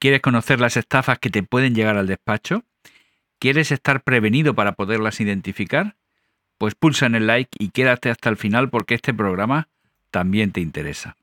¿Quieres conocer las estafas que te pueden llegar al despacho? ¿Quieres estar prevenido para poderlas identificar? Pues pulsa en el like y quédate hasta el final porque este programa también te interesa.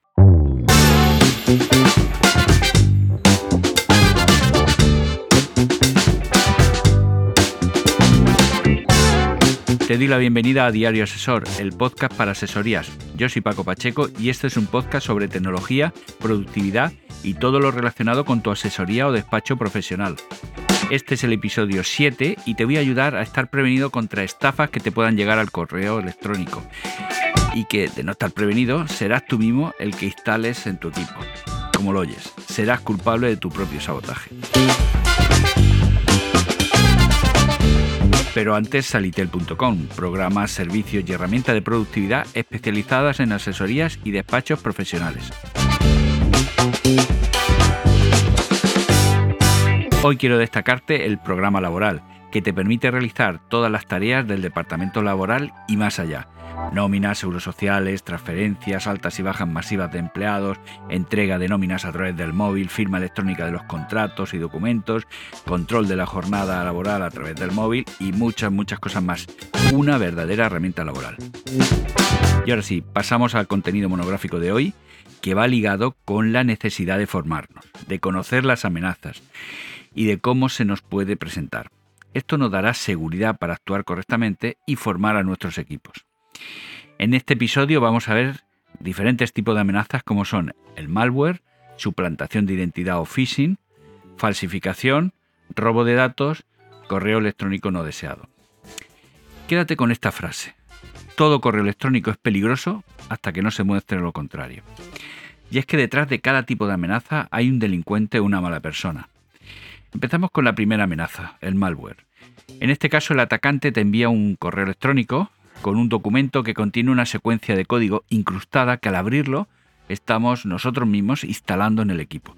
Te doy la bienvenida a Diario Asesor, el podcast para asesorías. Yo soy Paco Pacheco y este es un podcast sobre tecnología, productividad y todo lo relacionado con tu asesoría o despacho profesional. Este es el episodio 7 y te voy a ayudar a estar prevenido contra estafas que te puedan llegar al correo electrónico. Y que de no estar prevenido serás tú mismo el que instales en tu equipo. Como lo oyes, serás culpable de tu propio sabotaje. Pero antes salitel.com, programas, servicios y herramientas de productividad especializadas en asesorías y despachos profesionales. Hoy quiero destacarte el programa laboral, que te permite realizar todas las tareas del departamento laboral y más allá nóminas, seguros sociales, transferencias, altas y bajas masivas de empleados, entrega de nóminas a través del móvil, firma electrónica de los contratos y documentos, control de la jornada laboral a través del móvil y muchas, muchas cosas más. Una verdadera herramienta laboral. Y ahora sí, pasamos al contenido monográfico de hoy, que va ligado con la necesidad de formarnos, de conocer las amenazas y de cómo se nos puede presentar. Esto nos dará seguridad para actuar correctamente y formar a nuestros equipos. En este episodio vamos a ver diferentes tipos de amenazas como son el malware, suplantación de identidad o phishing, falsificación, robo de datos, correo electrónico no deseado. Quédate con esta frase. Todo correo electrónico es peligroso hasta que no se muestre lo contrario. Y es que detrás de cada tipo de amenaza hay un delincuente o una mala persona. Empezamos con la primera amenaza, el malware. En este caso el atacante te envía un correo electrónico con un documento que contiene una secuencia de código incrustada que al abrirlo estamos nosotros mismos instalando en el equipo.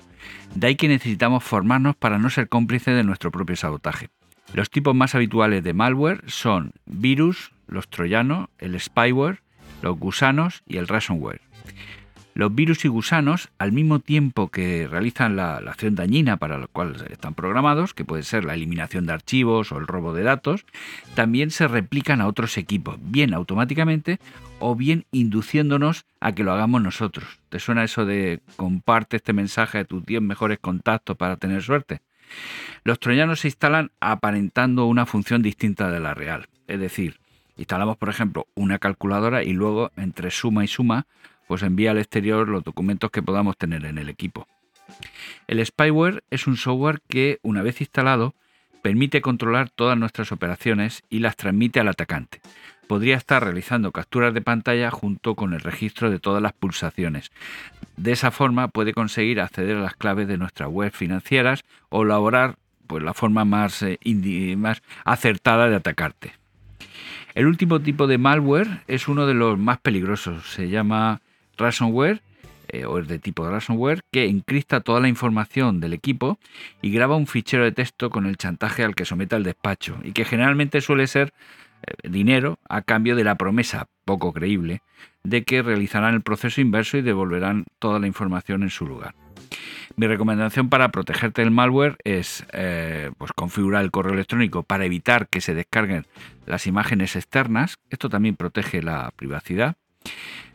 De ahí que necesitamos formarnos para no ser cómplices de nuestro propio sabotaje. Los tipos más habituales de malware son virus, los troyanos, el spyware, los gusanos y el ransomware. Los virus y gusanos, al mismo tiempo que realizan la, acción dañina para la cual están programados, que puede ser la eliminación de archivos o el robo de datos, también se replican a otros equipos, bien automáticamente o bien induciéndonos a que lo hagamos nosotros. ¿Te suena eso de comparte este mensaje a tus 10 mejores contactos para tener suerte? Los troyanos se instalan aparentando una función distinta de la real. Es decir, instalamos, por ejemplo, una calculadora y luego entre suma y suma pues envía al exterior los documentos que podamos tener en el equipo. El spyware es un software que, una vez instalado, permite controlar todas nuestras operaciones y las transmite al atacante. Podría estar realizando capturas de pantalla junto con el registro de todas las pulsaciones. De esa forma puede conseguir acceder a las claves de nuestras web financieras o elaborar pues, la forma más, eh, más acertada de atacarte. El último tipo de malware es uno de los más peligrosos. Se llama ransomware eh, o es de tipo de ransomware que encripta toda la información del equipo y graba un fichero de texto con el chantaje al que someta el despacho y que generalmente suele ser eh, dinero a cambio de la promesa poco creíble de que realizarán el proceso inverso y devolverán toda la información en su lugar. Mi recomendación para protegerte del malware es eh, pues configurar el correo electrónico para evitar que se descarguen las imágenes externas. Esto también protege la privacidad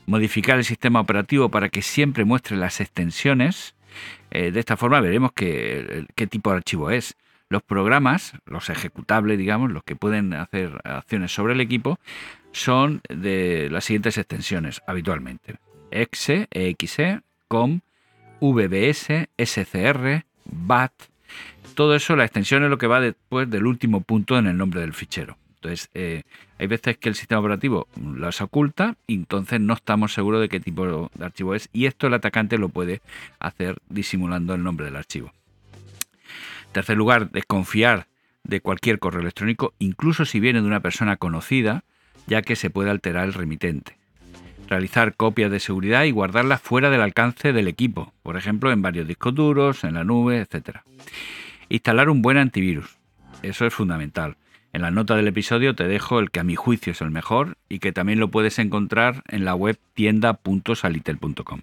modificar el sistema operativo para que siempre muestre las extensiones. Eh, de esta forma veremos qué, qué tipo de archivo es. Los programas, los ejecutables, digamos, los que pueden hacer acciones sobre el equipo, son de las siguientes extensiones habitualmente. exe, exe, com, vbs, scr, bat. Todo eso, la extensión es lo que va después del último punto en el nombre del fichero. Entonces, eh, hay veces que el sistema operativo las oculta y entonces no estamos seguros de qué tipo de archivo es y esto el atacante lo puede hacer disimulando el nombre del archivo. En tercer lugar, desconfiar de cualquier correo electrónico, incluso si viene de una persona conocida, ya que se puede alterar el remitente. Realizar copias de seguridad y guardarlas fuera del alcance del equipo, por ejemplo en varios discos duros, en la nube, etc. Instalar un buen antivirus. Eso es fundamental. En la nota del episodio te dejo el que a mi juicio es el mejor y que también lo puedes encontrar en la web tienda.salitel.com.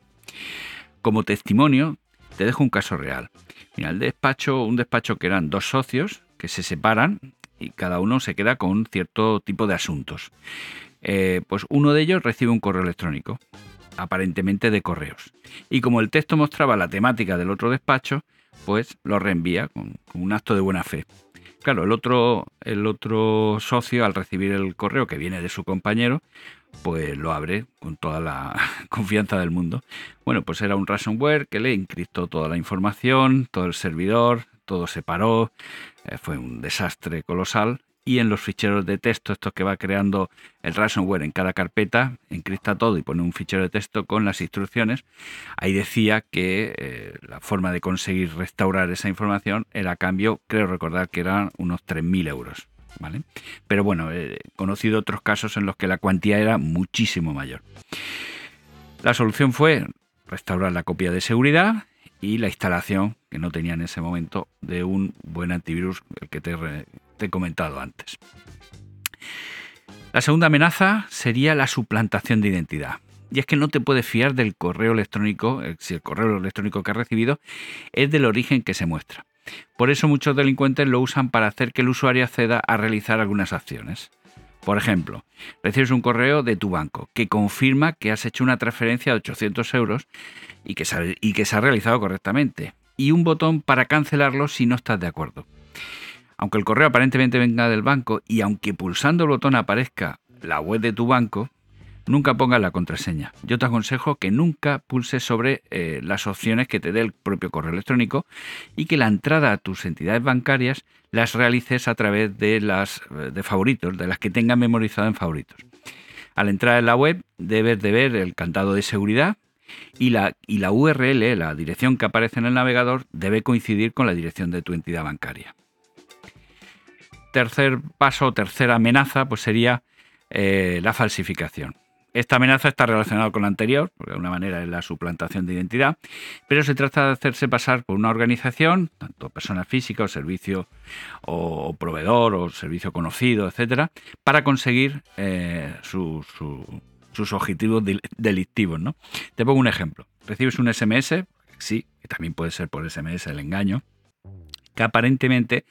Como testimonio, Te dejo un caso real. Mira, despacho, un despacho que eran dos socios que se separan y cada uno se queda con cierto tipo de asuntos. Eh, pues uno de ellos recibe un correo electrónico, aparentemente de correos. Y como el texto mostraba la temática del otro despacho, pues lo reenvía con, un acto de buena fe. Claro, el otro, el otro socio, al recibir el correo que viene de su compañero, pues lo abre con toda la confianza del mundo. Bueno, pues era un ransomware que le encriptó toda la información, todo el servidor, todo se paró, eh, fue un desastre colosal y en los ficheros de texto, estos que va creando el ransomware en cada carpeta, encripta todo y pone un fichero de texto con las instrucciones. Ahí decía que eh, la forma de conseguir restaurar esa información era a cambio, creo recordar que eran unos 3.000 euros. ¿vale? Pero bueno, he conocido otros casos en los que la cuantía era muchísimo mayor. La solución fue restaurar la copia de seguridad y la instalación, que no tenía en ese momento, de un buen antivirus, el que te, he comentado antes. La segunda amenaza sería la suplantación de identidad. Y es que no te puedes fiar del correo electrónico, eh, si el correo electrónico que has recibido es del origen que se muestra. Por eso muchos delincuentes lo usan para hacer que el usuario acceda a realizar algunas acciones. Por ejemplo, recibes un correo de tu banco que confirma que has hecho una transferencia de 800 euros y que, se, y que se ha realizado correctamente, y un botón para cancelarlo si no estás de acuerdo. Aunque el correo aparentemente venga del banco y aunque pulsando el botón aparezca la web de tu banco, nunca pongas la contraseña. Yo te aconsejo que nunca pulses sobre eh, las opciones que te dé el propio correo electrónico y que la entrada a tus entidades bancarias las realices a través de las eh, de favoritos, de las que tengas memorizado en favoritos. Al entrar en la web debes de ver el cantado de seguridad y la, y la URL, la dirección que aparece en el navegador, debe coincidir con la dirección de tu entidad bancaria tercer paso, tercera amenaza, pues sería eh, la falsificación. Esta amenaza está relacionada con la anterior, porque de alguna manera es la suplantación de identidad, pero se trata de hacerse pasar por una organización, tanto persona física o servicio o, proveedor o servicio conocido, etcétera, para conseguir eh, sus objetivos delictivos. ¿no? Te pongo un ejemplo. Recibes un SMS, sí, que también puede ser por SMS el engaño, que aparentemente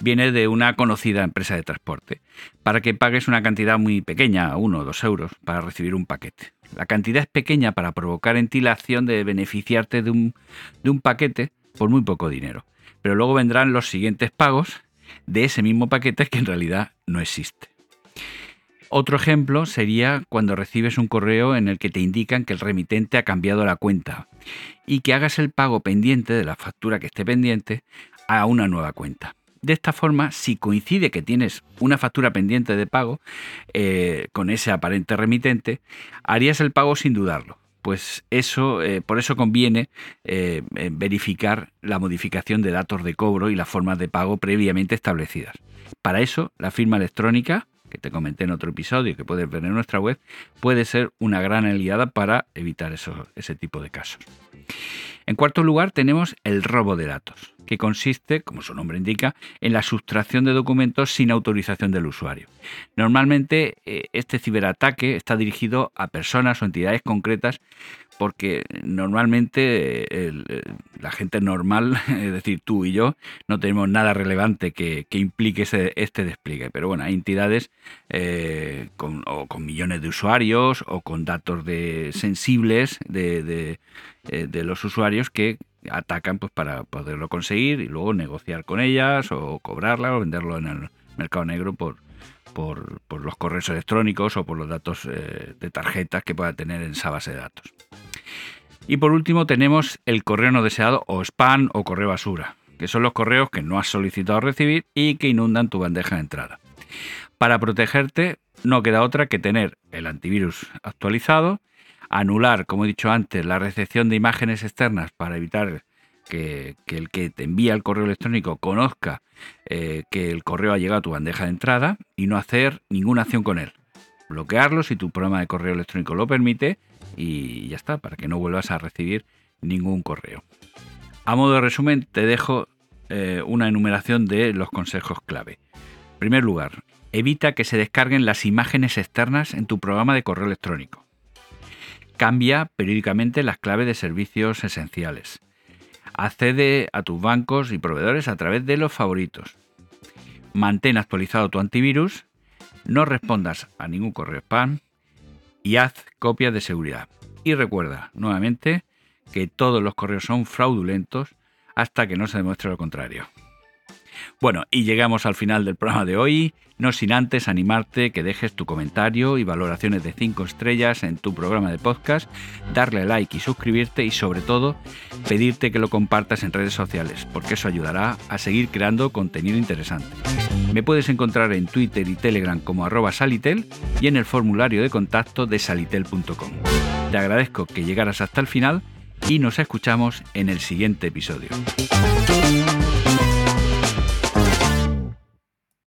viene de una conocida empresa de transporte, para que pagues una cantidad muy pequeña, uno o dos euros, para recibir un paquete. La cantidad es pequeña para provocar en ti la acción de beneficiarte de un, de un paquete por muy poco dinero. Pero luego vendrán los siguientes pagos de ese mismo paquete que en realidad no existe. Otro ejemplo sería cuando recibes un correo en el que te indican que el remitente ha cambiado la cuenta y que hagas el pago pendiente de la factura que esté pendiente a una nueva cuenta. De esta forma, si coincide que tienes una factura pendiente de pago eh, con ese aparente remitente, harías el pago sin dudarlo. Pues eso, eh, por eso conviene eh, verificar la modificación de datos de cobro y las formas de pago previamente establecidas. Para eso, la firma electrónica, que te comenté en otro episodio que puedes ver en nuestra web, puede ser una gran aliada para evitar ese tipo de casos. En cuarto lugar, tenemos el robo de datos que consiste, como su nombre indica, en la sustracción de documentos sin autorización del usuario. Normalmente eh, este ciberataque está dirigido a personas o entidades concretas porque normalmente eh, la gente normal, es decir, tú y yo, no tenemos nada relevante que, implique este despliegue. Pero bueno, hay entidades eh, con, millones de usuarios o con datos de, sensibles de los usuarios que atacan pues para poderlo conseguir y luego negociar con ellas o cobrarla o venderlo en el mercado negro por, por, los correos electrónicos o por los datos eh, de tarjetas que pueda tener en esa base de datos. Y por último tenemos el correo no deseado o spam o correo basura, que son los correos que no has solicitado recibir y que inundan tu bandeja de entrada. Para protegerte no queda otra que tener el antivirus actualizado anular, como he dicho antes, la recepción de imágenes externas para evitar que, el que te envía el correo electrónico conozca eh, que el correo ha llegado a tu bandeja de entrada y no hacer ninguna acción con él. Bloquearlo si tu programa de correo electrónico lo permite y ya está, para que no vuelvas a recibir ningún correo. A modo de resumen, te dejo eh, una enumeración de los consejos clave. En primer lugar, evita que se descarguen las imágenes externas en tu programa de correo electrónico. Cambia periódicamente las claves de servicios esenciales. Accede a tus bancos y proveedores a través de los favoritos. Mantén actualizado tu antivirus. No respondas a ningún correo spam. Y haz copias de seguridad. Y recuerda, nuevamente, que todos los correos son fraudulentos hasta que no se demuestre lo contrario. Bueno, y llegamos al final del programa de hoy, no sin antes animarte que dejes tu comentario y valoraciones de 5 estrellas en tu programa de podcast, darle like y suscribirte y sobre todo pedirte que lo compartas en redes sociales, porque eso ayudará a seguir creando contenido interesante. Me puedes encontrar en Twitter y Telegram como arroba salitel y en el formulario de contacto de salitel.com. Te agradezco que llegaras hasta el final y nos escuchamos en el siguiente episodio.